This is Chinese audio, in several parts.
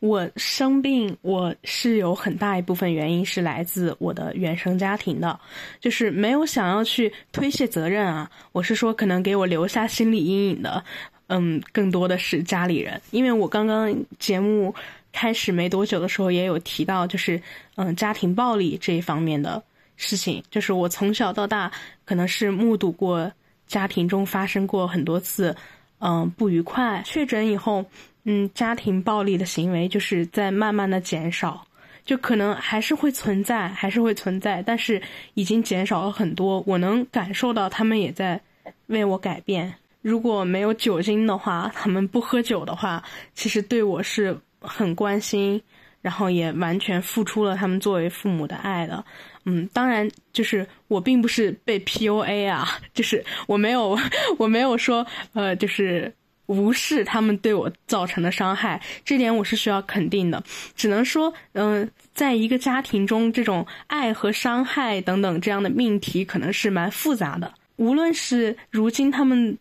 我生病，我是有很大一部分原因是来自我的原生家庭的，就是没有想要去推卸责任啊。我是说，可能给我留下心理阴影的，嗯，更多的是家里人。因为我刚刚节目开始没多久的时候，也有提到，就是嗯，家庭暴力这一方面的事情，就是我从小到大可能是目睹过家庭中发生过很多次，嗯，不愉快。确诊以后。嗯，家庭暴力的行为就是在慢慢的减少，就可能还是会存在，还是会存在，但是已经减少了很多。我能感受到他们也在为我改变。如果没有酒精的话，他们不喝酒的话，其实对我是很关心，然后也完全付出了他们作为父母的爱的。嗯，当然，就是我并不是被 PUA 啊，就是我没有，我没有说，呃，就是。无视他们对我造成的伤害，这点我是需要肯定的。只能说，嗯，在一个家庭中，这种爱和伤害等等这样的命题可能是蛮复杂的。无论是如今他们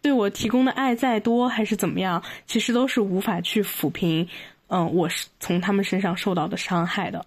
对我提供的爱再多，还是怎么样，其实都是无法去抚平，嗯，我是从他们身上受到的伤害的。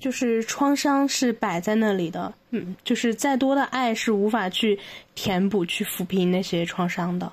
就是创伤是摆在那里的，嗯，就是再多的爱是无法去填补、去抚平那些创伤的。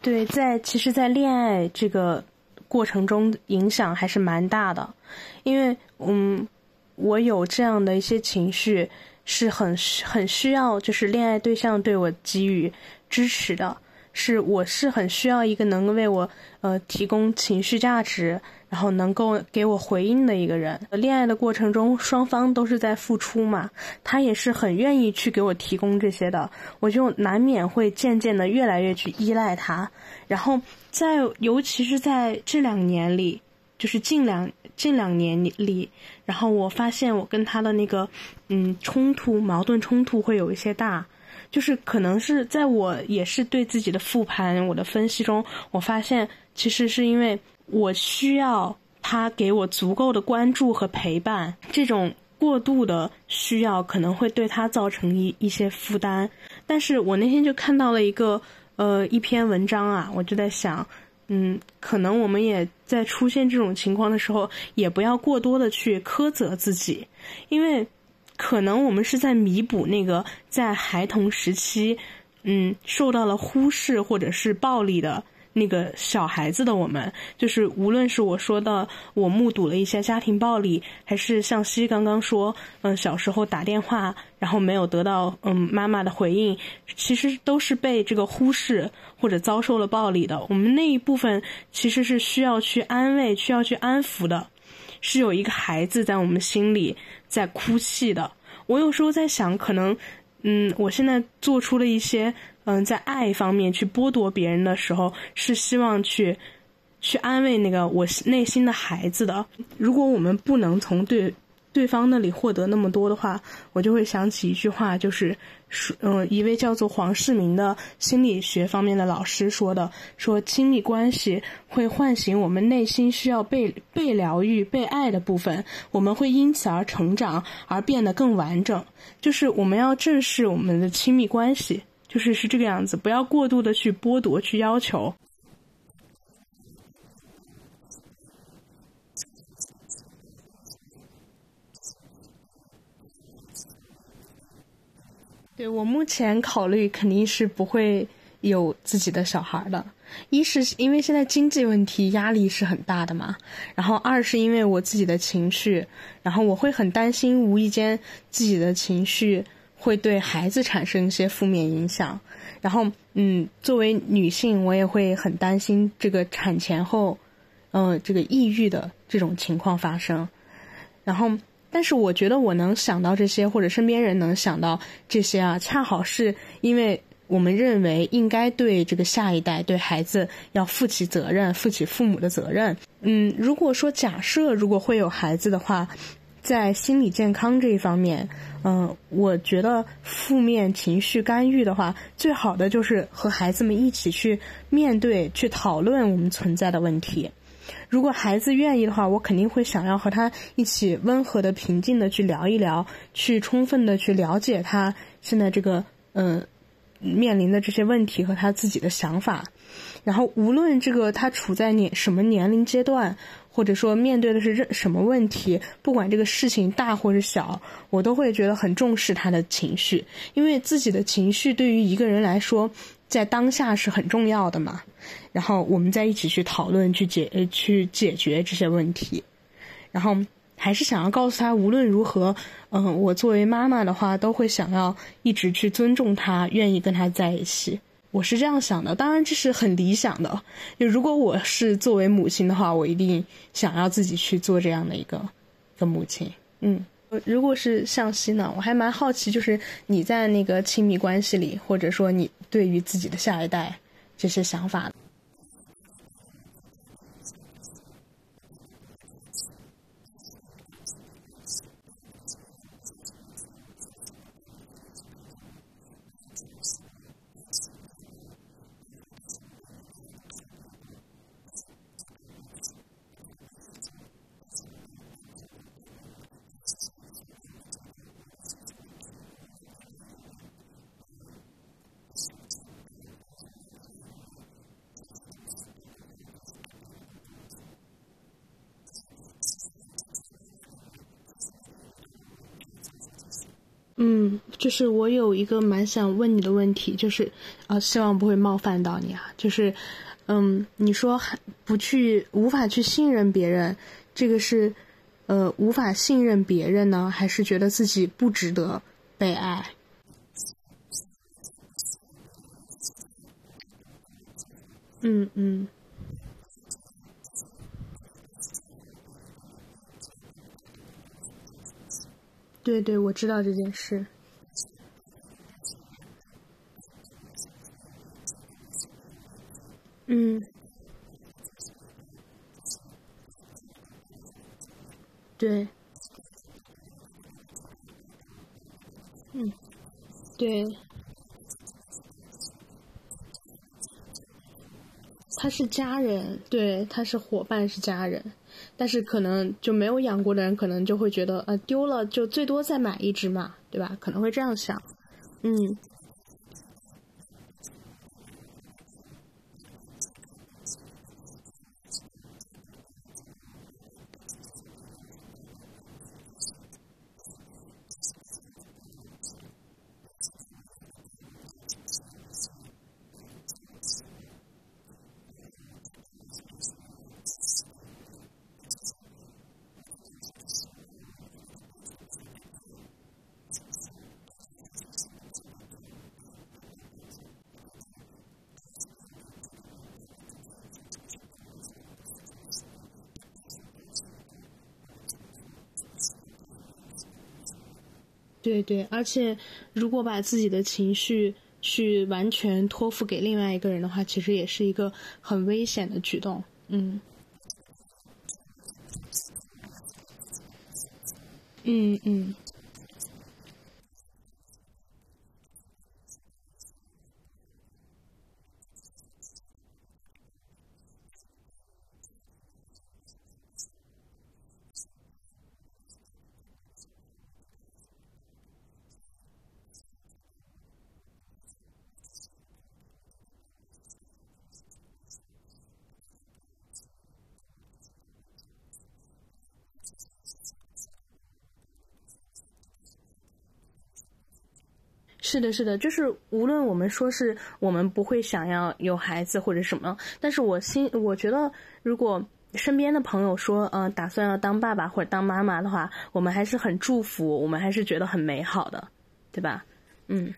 对，在其实，在恋爱这个过程中，影响还是蛮大的，因为，嗯，我有这样的一些情绪。是很很需要，就是恋爱对象对我给予支持的，是我是很需要一个能够为我呃提供情绪价值，然后能够给我回应的一个人。恋爱的过程中，双方都是在付出嘛，他也是很愿意去给我提供这些的，我就难免会渐渐的越来越去依赖他。然后在尤其是在这两年里，就是近两。近两年里，然后我发现我跟他的那个，嗯，冲突、矛盾冲突会有一些大，就是可能是在我也是对自己的复盘、我的分析中，我发现其实是因为我需要他给我足够的关注和陪伴，这种过度的需要可能会对他造成一一些负担。但是我那天就看到了一个呃一篇文章啊，我就在想。嗯，可能我们也在出现这种情况的时候，也不要过多的去苛责自己，因为可能我们是在弥补那个在孩童时期嗯受到了忽视或者是暴力的。那个小孩子的我们，就是无论是我说的，我目睹了一些家庭暴力，还是向西刚刚说，嗯，小时候打电话，然后没有得到嗯妈妈的回应，其实都是被这个忽视或者遭受了暴力的。我们那一部分其实是需要去安慰、需要去安抚的，是有一个孩子在我们心里在哭泣的。我有时候在想，可能，嗯，我现在做出了一些。嗯，在爱方面去剥夺别人的时候，是希望去，去安慰那个我内心的孩子的。如果我们不能从对对方那里获得那么多的话，我就会想起一句话，就是说，嗯，一位叫做黄世明的心理学方面的老师说的，说亲密关系会唤醒我们内心需要被被疗愈、被爱的部分，我们会因此而成长，而变得更完整。就是我们要正视我们的亲密关系。就是是这个样子，不要过度的去剥夺、去要求。对我目前考虑，肯定是不会有自己的小孩的。一是因为现在经济问题压力是很大的嘛，然后二是因为我自己的情绪，然后我会很担心，无意间自己的情绪。会对孩子产生一些负面影响，然后，嗯，作为女性，我也会很担心这个产前后，呃，这个抑郁的这种情况发生。然后，但是我觉得我能想到这些，或者身边人能想到这些啊，恰好是因为我们认为应该对这个下一代、对孩子要负起责任，负起父母的责任。嗯，如果说假设如果会有孩子的话。在心理健康这一方面，嗯，我觉得负面情绪干预的话，最好的就是和孩子们一起去面对、去讨论我们存在的问题。如果孩子愿意的话，我肯定会想要和他一起温和的、平静的去聊一聊，去充分的去了解他现在这个嗯面临的这些问题和他自己的想法。然后，无论这个他处在年什么年龄阶段。或者说面对的是任什么问题，不管这个事情大或者小，我都会觉得很重视他的情绪，因为自己的情绪对于一个人来说，在当下是很重要的嘛。然后我们再一起去讨论、去解、呃去解决这些问题。然后还是想要告诉他，无论如何，嗯，我作为妈妈的话，都会想要一直去尊重他，愿意跟他在一起。我是这样想的，当然这是很理想的。就如果我是作为母亲的话，我一定想要自己去做这样的一个一个母亲。嗯，如果是向西呢，我还蛮好奇，就是你在那个亲密关系里，或者说你对于自己的下一代这些想法。嗯，就是我有一个蛮想问你的问题，就是，呃，希望不会冒犯到你啊。就是，嗯，你说不去无法去信任别人，这个是，呃，无法信任别人呢，还是觉得自己不值得被爱？嗯嗯。对对，我知道这件事。嗯，对，嗯，对，他是家人，对，他是伙伴，是家人。但是可能就没有养过的人，可能就会觉得，呃，丢了就最多再买一只嘛，对吧？可能会这样想，嗯。对对，而且如果把自己的情绪去完全托付给另外一个人的话，其实也是一个很危险的举动。嗯，嗯嗯。是的，是的，就是无论我们说是我们不会想要有孩子或者什么，但是我心我觉得，如果身边的朋友说，嗯，打算要当爸爸或者当妈妈的话，我们还是很祝福，我们还是觉得很美好的，对吧？嗯，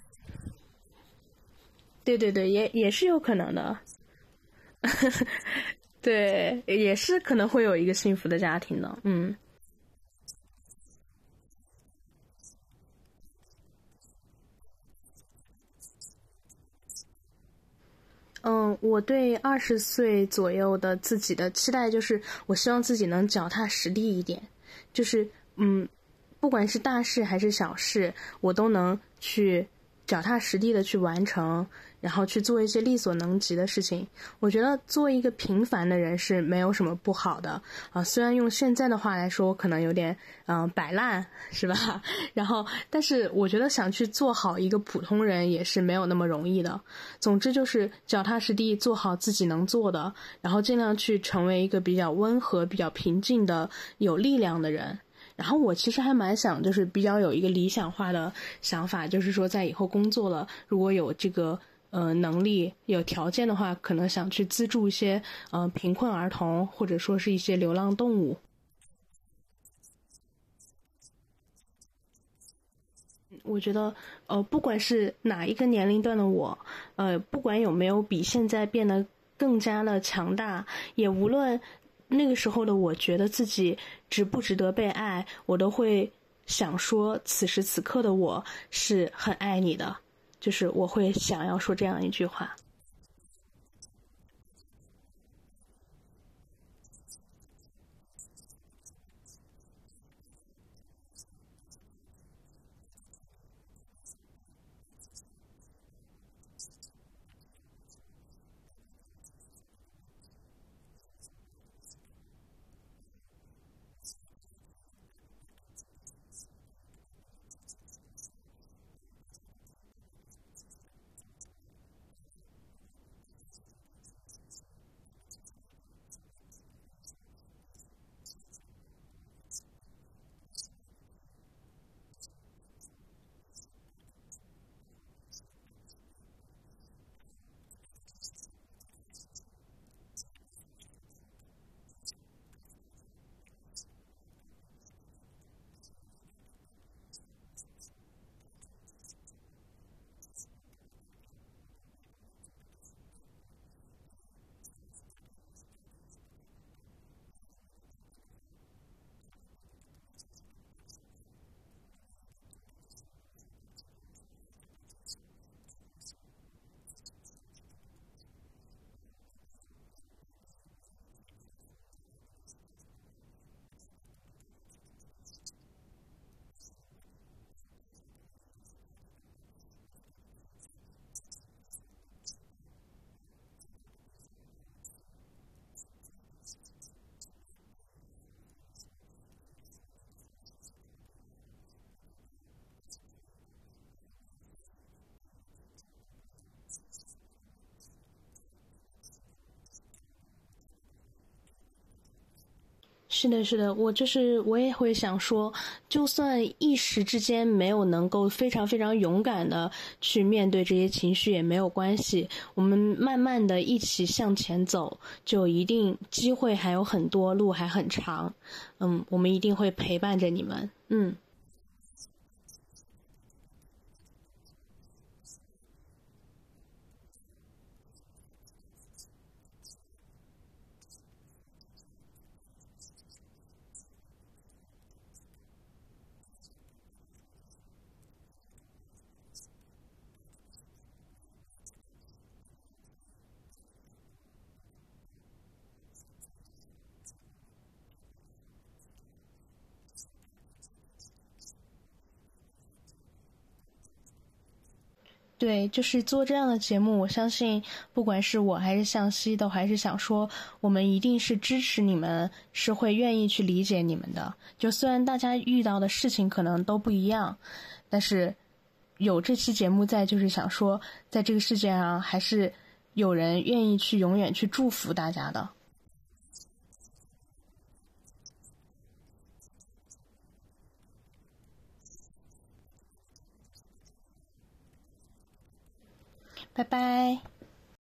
对对对，也也是有可能的，对，也是可能会有一个幸福的家庭的，嗯。嗯，我对二十岁左右的自己的期待就是，我希望自己能脚踏实地一点，就是嗯，不管是大事还是小事，我都能去脚踏实地的去完成。然后去做一些力所能及的事情，我觉得做一个平凡的人是没有什么不好的啊。虽然用现在的话来说，可能有点嗯摆烂，是吧？然后，但是我觉得想去做好一个普通人也是没有那么容易的。总之就是脚踏实地做好自己能做的，然后尽量去成为一个比较温和、比较平静的、有力量的人。然后我其实还蛮想，就是比较有一个理想化的想法，就是说在以后工作了，如果有这个。呃，能力有条件的话，可能想去资助一些呃贫困儿童，或者说是一些流浪动物。我觉得，呃，不管是哪一个年龄段的我，呃，不管有没有比现在变得更加的强大，也无论那个时候的我觉得自己值不值得被爱，我都会想说，此时此刻的我是很爱你的。就是我会想要说这样一句话。是的，是的，我就是我也会想说，就算一时之间没有能够非常非常勇敢的去面对这些情绪也没有关系，我们慢慢的一起向前走，就一定机会还有很多，路还很长，嗯，我们一定会陪伴着你们，嗯。对，就是做这样的节目，我相信不管是我还是向西，都还是想说，我们一定是支持你们，是会愿意去理解你们的。就虽然大家遇到的事情可能都不一样，但是有这期节目在，就是想说，在这个世界上还是有人愿意去永远去祝福大家的。拜拜。